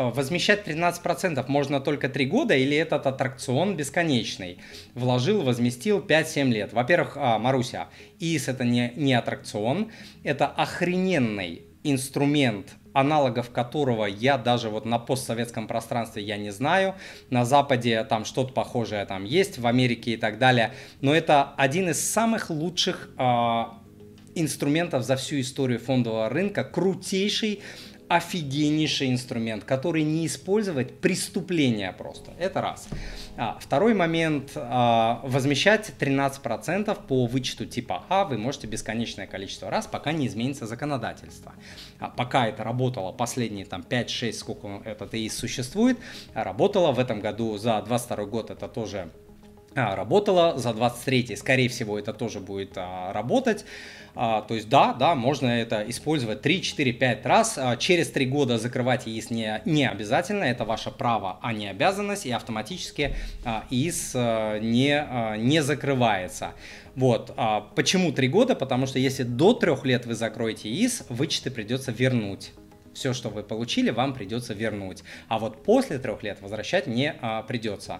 а, возмещать 13% можно только 3 года или этот аттракцион бесконечный? Вложил, возместил 5-7 лет. Во-первых, а, Маруся, ИИС это не, не аттракцион, это охрененный инструмент аналогов которого я даже вот на постсоветском пространстве я не знаю. На Западе там что-то похожее там есть, в Америке и так далее. Но это один из самых лучших э, инструментов за всю историю фондового рынка, крутейший офигеннейший инструмент, который не использовать преступление просто. Это раз. А, второй момент. А, возмещать 13% по вычету типа А вы можете бесконечное количество раз, пока не изменится законодательство. А, пока это работало последние там 5-6, сколько этот ИИС существует, работало в этом году за 22 год это тоже работала за 23 скорее всего это тоже будет а, работать а, то есть да да можно это использовать 3 4 5 раз а, через 3 года закрывать ИИС не, не обязательно это ваше право а не обязанность и автоматически а, ИИС а, не, а, не закрывается вот. А почему 3 года? Потому что если до 3 лет вы закроете ИИС, вычеты придется вернуть все, что вы получили, вам придется вернуть. А вот после трех лет возвращать не а, придется.